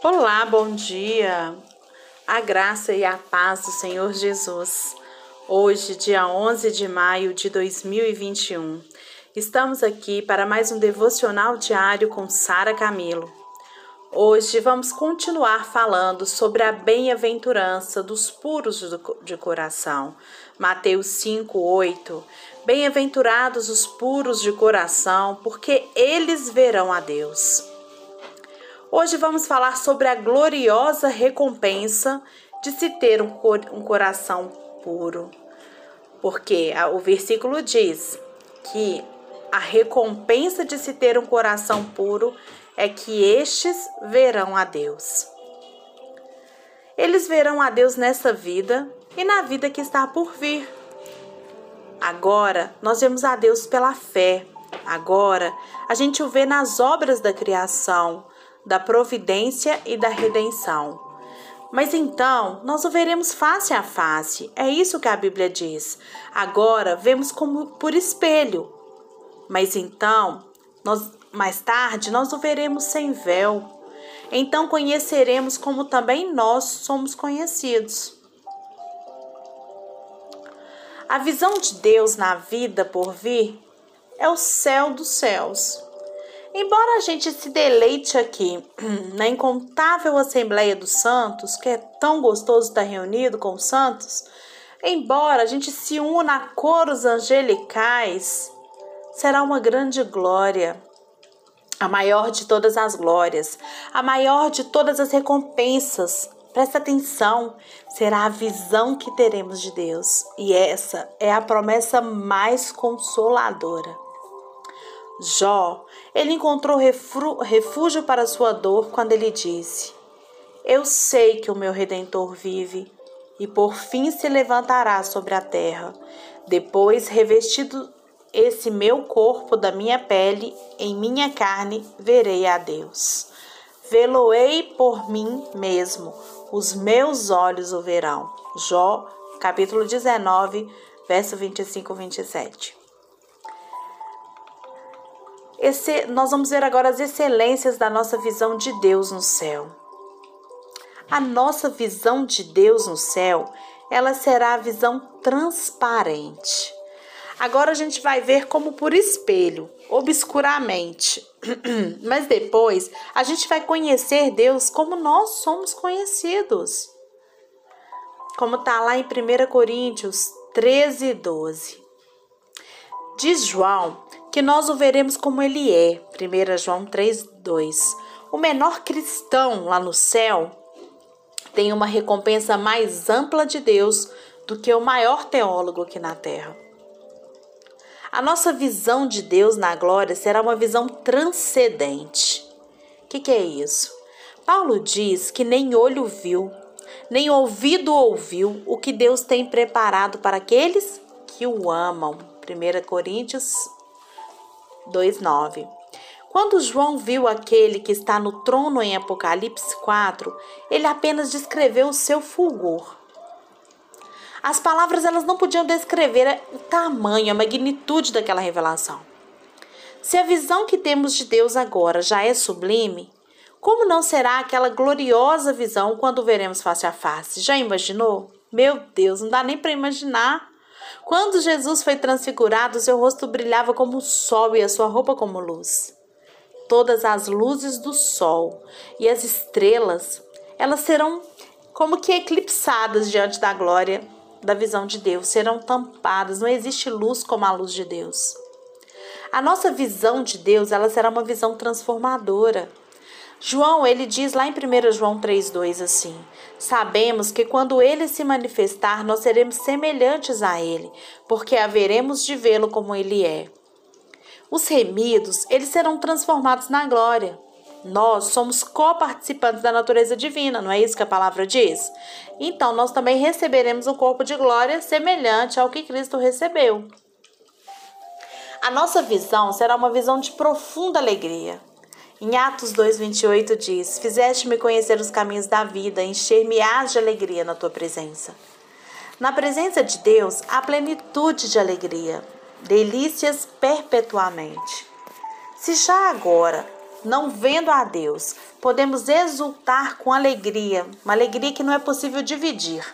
Olá, bom dia. A graça e a paz do Senhor Jesus. Hoje, dia 11 de maio de 2021. Estamos aqui para mais um devocional diário com Sara Camilo. Hoje vamos continuar falando sobre a bem-aventurança dos puros de coração. Mateus 5, 8. Bem-aventurados os puros de coração, porque eles verão a Deus. Hoje vamos falar sobre a gloriosa recompensa de se ter um, um coração puro. Porque o versículo diz que a recompensa de se ter um coração puro é que estes verão a Deus. Eles verão a Deus nessa vida e na vida que está por vir. Agora nós vemos a Deus pela fé. Agora a gente o vê nas obras da criação, da providência e da redenção. Mas então, nós o veremos face a face. É isso que a Bíblia diz. Agora vemos como por espelho. Mas então, nós, mais tarde, nós o veremos sem véu. Então conheceremos como também nós somos conhecidos. A visão de Deus na vida por vir é o céu dos céus. Embora a gente se deleite aqui na incontável Assembleia dos Santos, que é tão gostoso estar reunido com os santos, embora a gente se una a coros angelicais, será uma grande glória, a maior de todas as glórias, a maior de todas as recompensas. Presta atenção, será a visão que teremos de Deus, e essa é a promessa mais consoladora. Jó, ele encontrou refúgio para sua dor quando ele disse: Eu sei que o meu redentor vive e por fim se levantará sobre a terra. Depois, revestido esse meu corpo da minha pele, em minha carne, verei a Deus. Veloei por mim mesmo, os meus olhos o verão. Jó, capítulo 19, verso 25 e 27. Esse, nós vamos ver agora as excelências da nossa visão de Deus no céu. A nossa visão de Deus no céu, ela será a visão transparente. Agora a gente vai ver como por espelho, obscuramente. Mas depois a gente vai conhecer Deus como nós somos conhecidos. Como está lá em 1 Coríntios 13, 12. Diz João que nós o veremos como ele é. 1 João 3:2. O menor cristão lá no céu tem uma recompensa mais ampla de Deus do que o maior teólogo aqui na terra. A nossa visão de Deus na glória será uma visão transcendente. O que, que é isso? Paulo diz que nem olho viu, nem ouvido ouviu o que Deus tem preparado para aqueles que o amam. 1 Coríntios 2:9. Quando João viu aquele que está no trono em Apocalipse 4, ele apenas descreveu o seu fulgor. As palavras elas não podiam descrever o tamanho, a magnitude daquela revelação. Se a visão que temos de Deus agora já é sublime, como não será aquela gloriosa visão quando veremos face a face? Já imaginou? Meu Deus, não dá nem para imaginar. Quando Jesus foi transfigurado, seu rosto brilhava como o sol e a sua roupa como luz. Todas as luzes do sol e as estrelas, elas serão como que eclipsadas diante da glória da visão de Deus, serão tampadas. Não existe luz como a luz de Deus. A nossa visão de Deus, ela será uma visão transformadora. João, ele diz lá em 1 João 3,2 assim: Sabemos que quando ele se manifestar, nós seremos semelhantes a ele, porque haveremos de vê-lo como ele é. Os remidos, eles serão transformados na glória. Nós somos coparticipantes da natureza divina, não é isso que a palavra diz? Então, nós também receberemos um corpo de glória semelhante ao que Cristo recebeu. A nossa visão será uma visão de profunda alegria. Em Atos 2,28 diz: Fizeste-me conhecer os caminhos da vida, encher-me-ás de alegria na tua presença. Na presença de Deus há plenitude de alegria, delícias perpetuamente. Se já agora não vendo a Deus, podemos exultar com alegria, uma alegria que não é possível dividir,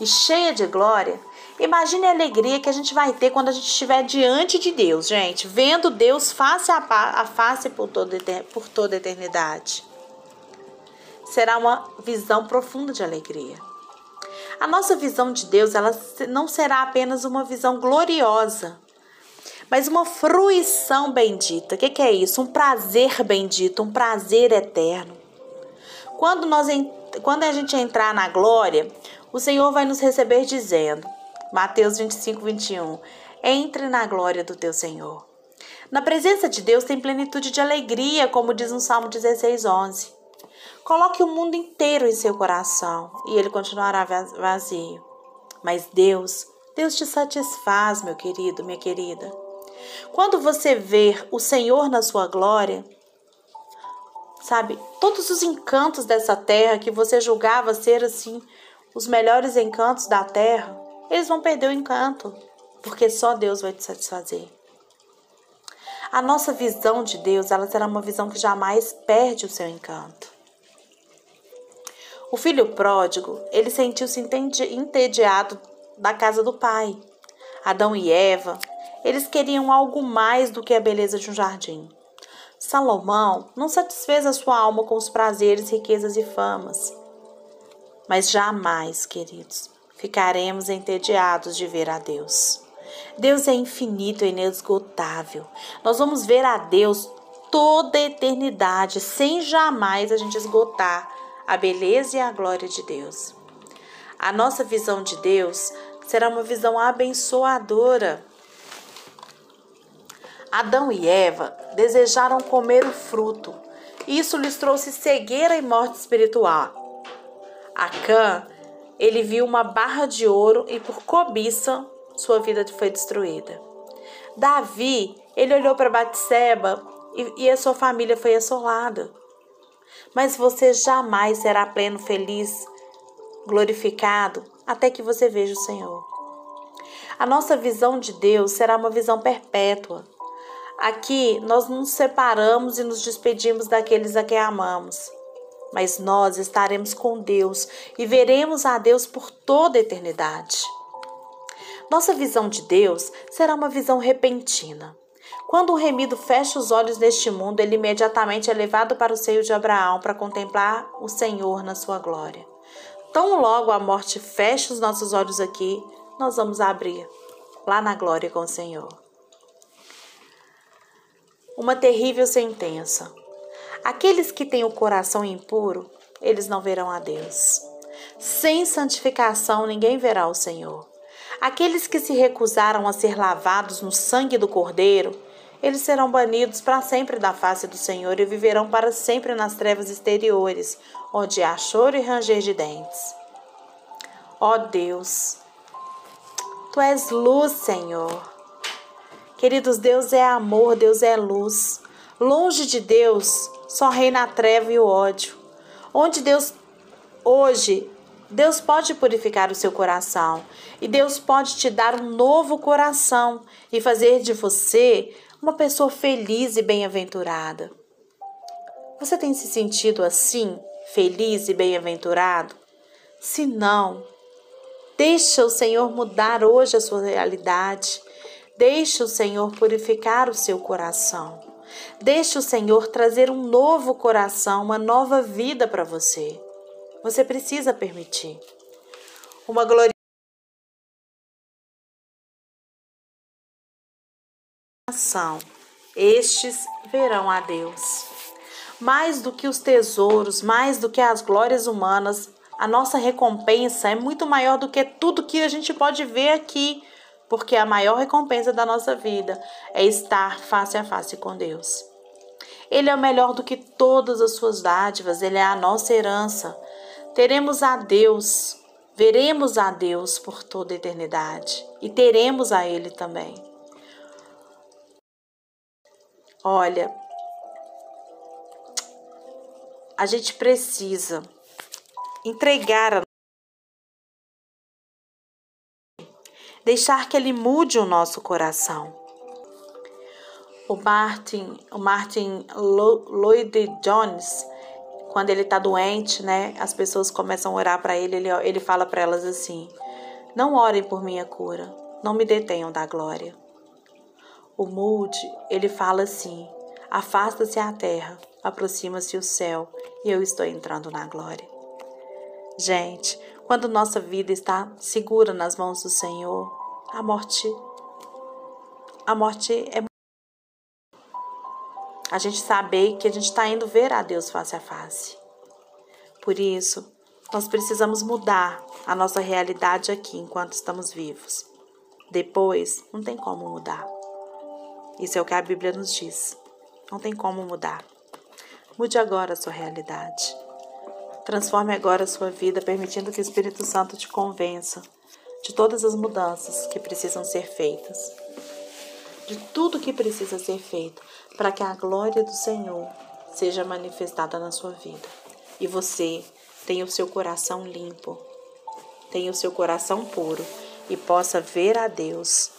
e cheia de glória. Imagine a alegria que a gente vai ter quando a gente estiver diante de Deus, gente, vendo Deus face a face por toda, por toda a eternidade. Será uma visão profunda de alegria. A nossa visão de Deus, ela não será apenas uma visão gloriosa, mas uma fruição bendita. O que, que, é isso? Um prazer bendito, um prazer eterno. Quando, nós, quando a gente entrar na glória, o Senhor vai nos receber dizendo, Mateus 25, 21, entre na glória do teu Senhor. Na presença de Deus tem plenitude de alegria, como diz no Salmo 16, 11. Coloque o mundo inteiro em seu coração e ele continuará vazio. Mas Deus, Deus te satisfaz, meu querido, minha querida. Quando você ver o Senhor na sua glória, sabe, todos os encantos dessa terra que você julgava ser assim os melhores encantos da terra, eles vão perder o encanto, porque só Deus vai te satisfazer. A nossa visão de Deus, ela será uma visão que jamais perde o seu encanto. O filho pródigo, ele sentiu-se entediado da casa do pai. Adão e Eva eles queriam algo mais do que a beleza de um jardim. Salomão não satisfez a sua alma com os prazeres, riquezas e famas. Mas jamais, queridos, ficaremos entediados de ver a Deus. Deus é infinito e inesgotável. Nós vamos ver a Deus toda a eternidade, sem jamais a gente esgotar a beleza e a glória de Deus. A nossa visão de Deus será uma visão abençoadora Adão e Eva desejaram comer o fruto. Isso lhes trouxe cegueira e morte espiritual. Acã, ele viu uma barra de ouro e por cobiça sua vida foi destruída. Davi, ele olhou para Batseba e, e a sua família foi assolada. Mas você jamais será pleno, feliz, glorificado até que você veja o Senhor. A nossa visão de Deus será uma visão perpétua. Aqui nós nos separamos e nos despedimos daqueles a quem amamos. Mas nós estaremos com Deus e veremos a Deus por toda a eternidade. Nossa visão de Deus será uma visão repentina. Quando o remido fecha os olhos neste mundo, ele imediatamente é levado para o seio de Abraão para contemplar o Senhor na sua glória. Tão logo a morte fecha os nossos olhos aqui, nós vamos abrir lá na glória com o Senhor uma terrível sentença. Aqueles que têm o coração impuro, eles não verão a Deus. Sem santificação, ninguém verá o Senhor. Aqueles que se recusaram a ser lavados no sangue do Cordeiro, eles serão banidos para sempre da face do Senhor e viverão para sempre nas trevas exteriores, onde há choro e ranger de dentes. Ó Deus, Tu és luz, Senhor. Queridos, Deus é amor, Deus é luz. Longe de Deus só reina a treva e o ódio. Onde Deus hoje Deus pode purificar o seu coração e Deus pode te dar um novo coração e fazer de você uma pessoa feliz e bem-aventurada. Você tem se sentido assim, feliz e bem-aventurado? Se não, deixa o Senhor mudar hoje a sua realidade. Deixe o Senhor purificar o seu coração. Deixe o Senhor trazer um novo coração, uma nova vida para você. Você precisa permitir. Uma glória. Estes verão a Deus. Mais do que os tesouros, mais do que as glórias humanas, a nossa recompensa é muito maior do que tudo que a gente pode ver aqui porque a maior recompensa da nossa vida é estar face a face com Deus. Ele é melhor do que todas as suas dádivas, ele é a nossa herança. Teremos a Deus, veremos a Deus por toda a eternidade e teremos a Ele também. Olha, a gente precisa entregar a deixar que Ele mude o nosso coração. O Martin, o Martin Lloyd Jones, quando ele está doente, né, as pessoas começam a orar para ele, ele, ele fala para elas assim: Não orem por minha cura, não me detenham da glória. O Moody, ele fala assim: Afasta-se a terra, aproxima-se o céu, e eu estou entrando na glória. Gente, quando nossa vida está segura nas mãos do Senhor, a morte a morte é a gente saber que a gente está indo ver a Deus face a face. Por isso, nós precisamos mudar a nossa realidade aqui enquanto estamos vivos. Depois, não tem como mudar. Isso é o que a Bíblia nos diz. Não tem como mudar. Mude agora a sua realidade. Transforme agora a sua vida, permitindo que o Espírito Santo te convença de todas as mudanças que precisam ser feitas. De tudo que precisa ser feito para que a glória do Senhor seja manifestada na sua vida. E você tenha o seu coração limpo, tenha o seu coração puro e possa ver a Deus